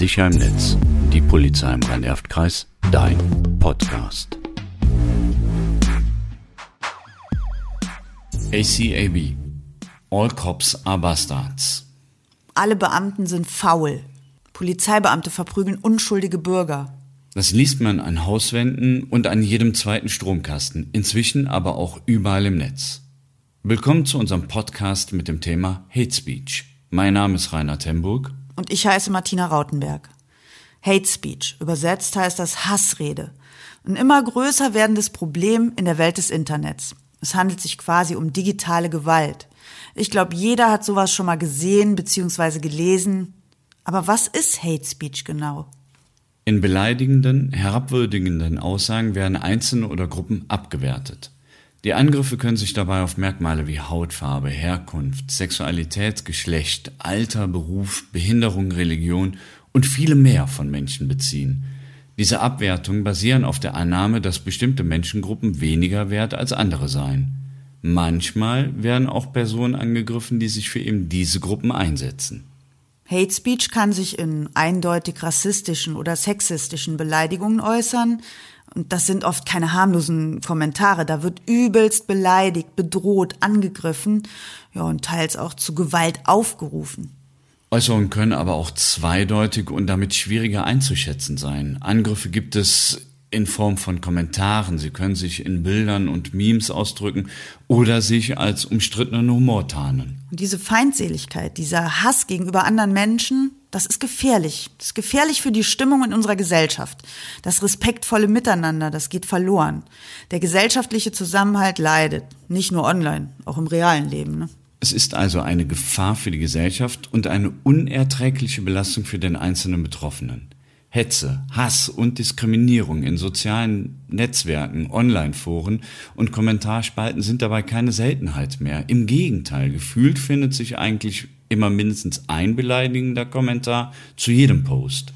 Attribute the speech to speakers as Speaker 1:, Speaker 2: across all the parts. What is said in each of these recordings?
Speaker 1: Sicher im Netz. Die Polizei im Rhein-Erft-Kreis. Dein Podcast. ACAB. All Cops are Bastards.
Speaker 2: Alle Beamten sind faul. Polizeibeamte verprügeln unschuldige Bürger.
Speaker 1: Das liest man an Hauswänden und an jedem zweiten Stromkasten, inzwischen aber auch überall im Netz. Willkommen zu unserem Podcast mit dem Thema Hate Speech. Mein Name ist Rainer Temburg.
Speaker 2: Und ich heiße Martina Rautenberg. Hate Speech, übersetzt heißt das Hassrede. Ein immer größer werdendes Problem in der Welt des Internets. Es handelt sich quasi um digitale Gewalt. Ich glaube, jeder hat sowas schon mal gesehen bzw. gelesen. Aber was ist Hate Speech genau?
Speaker 1: In beleidigenden, herabwürdigenden Aussagen werden Einzelne oder Gruppen abgewertet. Die Angriffe können sich dabei auf Merkmale wie Hautfarbe, Herkunft, Sexualität, Geschlecht, Alter, Beruf, Behinderung, Religion und viele mehr von Menschen beziehen. Diese Abwertungen basieren auf der Annahme, dass bestimmte Menschengruppen weniger wert als andere seien. Manchmal werden auch Personen angegriffen, die sich für eben diese Gruppen einsetzen.
Speaker 2: Hate Speech kann sich in eindeutig rassistischen oder sexistischen Beleidigungen äußern, und das sind oft keine harmlosen Kommentare. Da wird übelst beleidigt, bedroht, angegriffen, ja, und teils auch zu Gewalt aufgerufen.
Speaker 1: Äußerungen können aber auch zweideutig und damit schwieriger einzuschätzen sein. Angriffe gibt es in Form von Kommentaren. Sie können sich in Bildern und Memes ausdrücken oder sich als umstrittenen Humor tarnen.
Speaker 2: Und diese Feindseligkeit, dieser Hass gegenüber anderen Menschen, das ist gefährlich. Das ist gefährlich für die Stimmung in unserer Gesellschaft. Das respektvolle Miteinander, das geht verloren. Der gesellschaftliche Zusammenhalt leidet. Nicht nur online, auch im realen Leben. Ne?
Speaker 1: Es ist also eine Gefahr für die Gesellschaft und eine unerträgliche Belastung für den einzelnen Betroffenen. Hetze, Hass und Diskriminierung in sozialen Netzwerken, Online-Foren und Kommentarspalten sind dabei keine Seltenheit mehr. Im Gegenteil, gefühlt findet sich eigentlich immer mindestens ein beleidigender Kommentar zu jedem Post.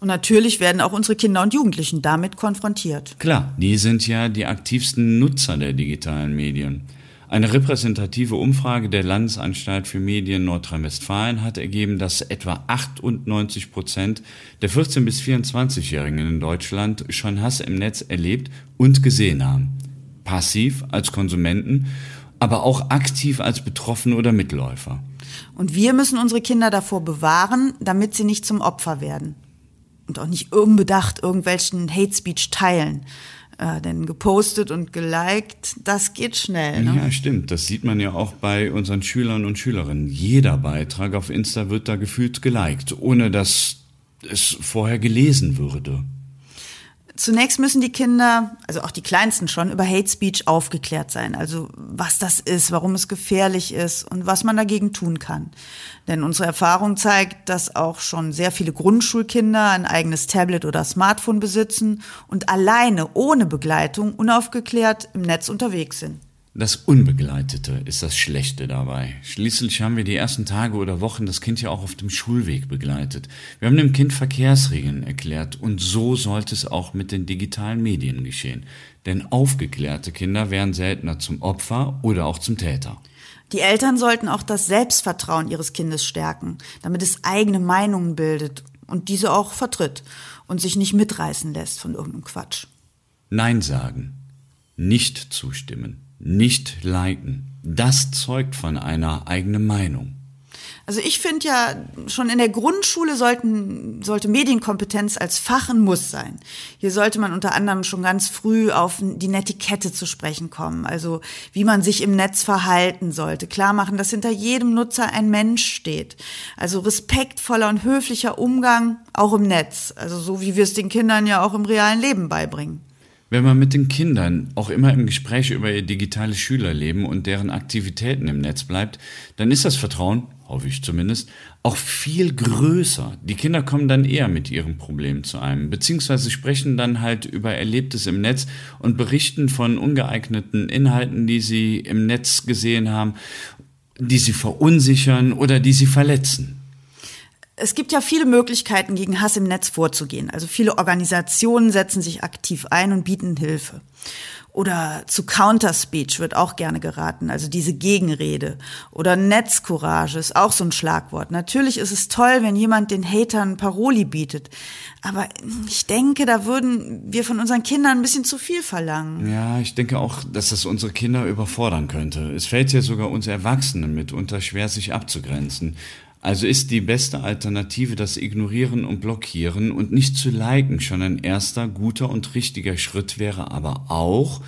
Speaker 2: Und natürlich werden auch unsere Kinder und Jugendlichen damit konfrontiert.
Speaker 1: Klar, die sind ja die aktivsten Nutzer der digitalen Medien. Eine repräsentative Umfrage der Landesanstalt für Medien Nordrhein-Westfalen hat ergeben, dass etwa 98 Prozent der 14- bis 24-Jährigen in Deutschland schon Hass im Netz erlebt und gesehen haben. Passiv als Konsumenten, aber auch aktiv als Betroffene oder Mitläufer.
Speaker 2: Und wir müssen unsere Kinder davor bewahren, damit sie nicht zum Opfer werden. Und auch nicht unbedacht irgendwelchen Hate Speech teilen äh, denn gepostet und geliked, das geht schnell.
Speaker 1: Ne? Ja, stimmt. Das sieht man ja auch bei unseren Schülern und Schülerinnen. Jeder Beitrag auf Insta wird da gefühlt geliked, ohne dass es vorher gelesen würde.
Speaker 2: Zunächst müssen die Kinder, also auch die Kleinsten schon, über Hate Speech aufgeklärt sein. Also was das ist, warum es gefährlich ist und was man dagegen tun kann. Denn unsere Erfahrung zeigt, dass auch schon sehr viele Grundschulkinder ein eigenes Tablet oder Smartphone besitzen und alleine, ohne Begleitung, unaufgeklärt im Netz unterwegs sind.
Speaker 1: Das Unbegleitete ist das Schlechte dabei. Schließlich haben wir die ersten Tage oder Wochen das Kind ja auch auf dem Schulweg begleitet. Wir haben dem Kind Verkehrsregeln erklärt und so sollte es auch mit den digitalen Medien geschehen. Denn aufgeklärte Kinder werden seltener zum Opfer oder auch zum Täter.
Speaker 2: Die Eltern sollten auch das Selbstvertrauen ihres Kindes stärken, damit es eigene Meinungen bildet und diese auch vertritt und sich nicht mitreißen lässt von irgendeinem Quatsch.
Speaker 1: Nein sagen, nicht zustimmen nicht liken. Das zeugt von einer eigenen Meinung.
Speaker 2: Also ich finde ja, schon in der Grundschule sollten, sollte Medienkompetenz als Fach ein Muss sein. Hier sollte man unter anderem schon ganz früh auf die Netiquette zu sprechen kommen. Also wie man sich im Netz verhalten sollte. Klar machen, dass hinter jedem Nutzer ein Mensch steht. Also respektvoller und höflicher Umgang auch im Netz. Also so wie wir es den Kindern ja auch im realen Leben beibringen.
Speaker 1: Wenn man mit den Kindern auch immer im Gespräch über ihr digitales Schülerleben und deren Aktivitäten im Netz bleibt, dann ist das Vertrauen, hoffe ich zumindest, auch viel größer. Die Kinder kommen dann eher mit ihren Problemen zu einem, beziehungsweise sprechen dann halt über Erlebtes im Netz und berichten von ungeeigneten Inhalten, die sie im Netz gesehen haben, die sie verunsichern oder die sie verletzen.
Speaker 2: Es gibt ja viele Möglichkeiten, gegen Hass im Netz vorzugehen. Also viele Organisationen setzen sich aktiv ein und bieten Hilfe. Oder zu Counterspeech wird auch gerne geraten, also diese Gegenrede. Oder Netzcourage ist auch so ein Schlagwort. Natürlich ist es toll, wenn jemand den Hatern Paroli bietet. Aber ich denke, da würden wir von unseren Kindern ein bisschen zu viel verlangen.
Speaker 1: Ja, ich denke auch, dass das unsere Kinder überfordern könnte. Es fällt ja sogar uns Erwachsenen mitunter schwer, sich abzugrenzen. Also ist die beste Alternative das Ignorieren und Blockieren und nicht zu liken schon ein erster guter und richtiger Schritt wäre aber auch,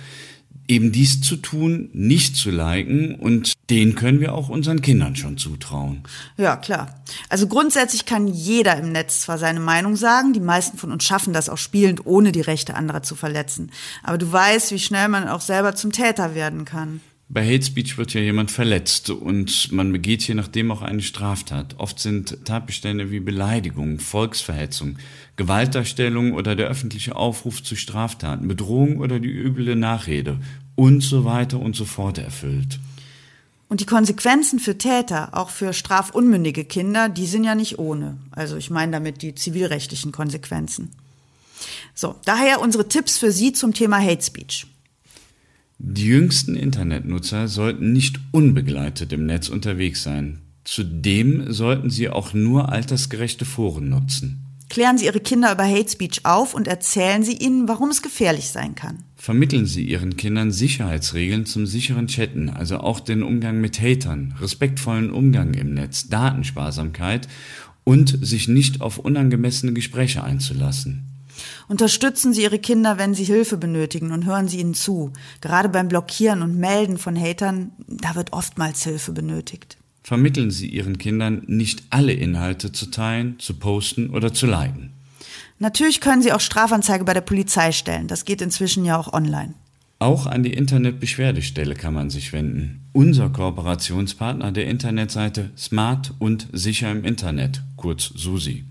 Speaker 1: eben dies zu tun, nicht zu liken und den können wir auch unseren Kindern schon zutrauen.
Speaker 2: Ja, klar. Also grundsätzlich kann jeder im Netz zwar seine Meinung sagen, die meisten von uns schaffen das auch spielend, ohne die Rechte anderer zu verletzen. Aber du weißt, wie schnell man auch selber zum Täter werden kann.
Speaker 1: Bei Hate Speech wird ja jemand verletzt und man begeht je nachdem auch eine Straftat. Oft sind Tatbestände wie Beleidigung, Volksverhetzung, Gewaltdarstellung oder der öffentliche Aufruf zu Straftaten, Bedrohung oder die üble Nachrede und so weiter und so fort erfüllt.
Speaker 2: Und die Konsequenzen für Täter, auch für strafunmündige Kinder, die sind ja nicht ohne. Also ich meine damit die zivilrechtlichen Konsequenzen. So, daher unsere Tipps für Sie zum Thema Hate Speech.
Speaker 1: Die jüngsten Internetnutzer sollten nicht unbegleitet im Netz unterwegs sein. Zudem sollten sie auch nur altersgerechte Foren nutzen.
Speaker 2: Klären Sie Ihre Kinder über Hate Speech auf und erzählen Sie ihnen, warum es gefährlich sein kann.
Speaker 1: Vermitteln Sie Ihren Kindern Sicherheitsregeln zum sicheren Chatten, also auch den Umgang mit Hatern, respektvollen Umgang im Netz, Datensparsamkeit und sich nicht auf unangemessene Gespräche einzulassen.
Speaker 2: Unterstützen Sie Ihre Kinder, wenn sie Hilfe benötigen und hören Sie ihnen zu. Gerade beim Blockieren und Melden von Hatern, da wird oftmals Hilfe benötigt.
Speaker 1: Vermitteln Sie Ihren Kindern, nicht alle Inhalte zu teilen, zu posten oder zu liken.
Speaker 2: Natürlich können Sie auch Strafanzeige bei der Polizei stellen. Das geht inzwischen ja auch online.
Speaker 1: Auch an die Internetbeschwerdestelle kann man sich wenden. Unser Kooperationspartner der Internetseite Smart und sicher im Internet, kurz SUSI.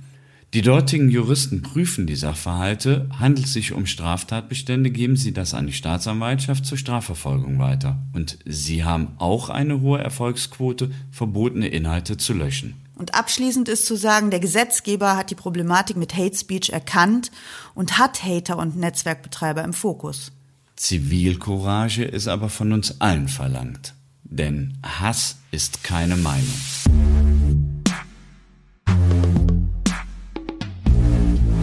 Speaker 1: Die dortigen Juristen prüfen die Sachverhalte. Handelt es sich um Straftatbestände, geben sie das an die Staatsanwaltschaft zur Strafverfolgung weiter. Und sie haben auch eine hohe Erfolgsquote, verbotene Inhalte zu löschen.
Speaker 2: Und abschließend ist zu sagen, der Gesetzgeber hat die Problematik mit Hate Speech erkannt und hat Hater und Netzwerkbetreiber im Fokus.
Speaker 1: Zivilcourage ist aber von uns allen verlangt. Denn Hass ist keine Meinung.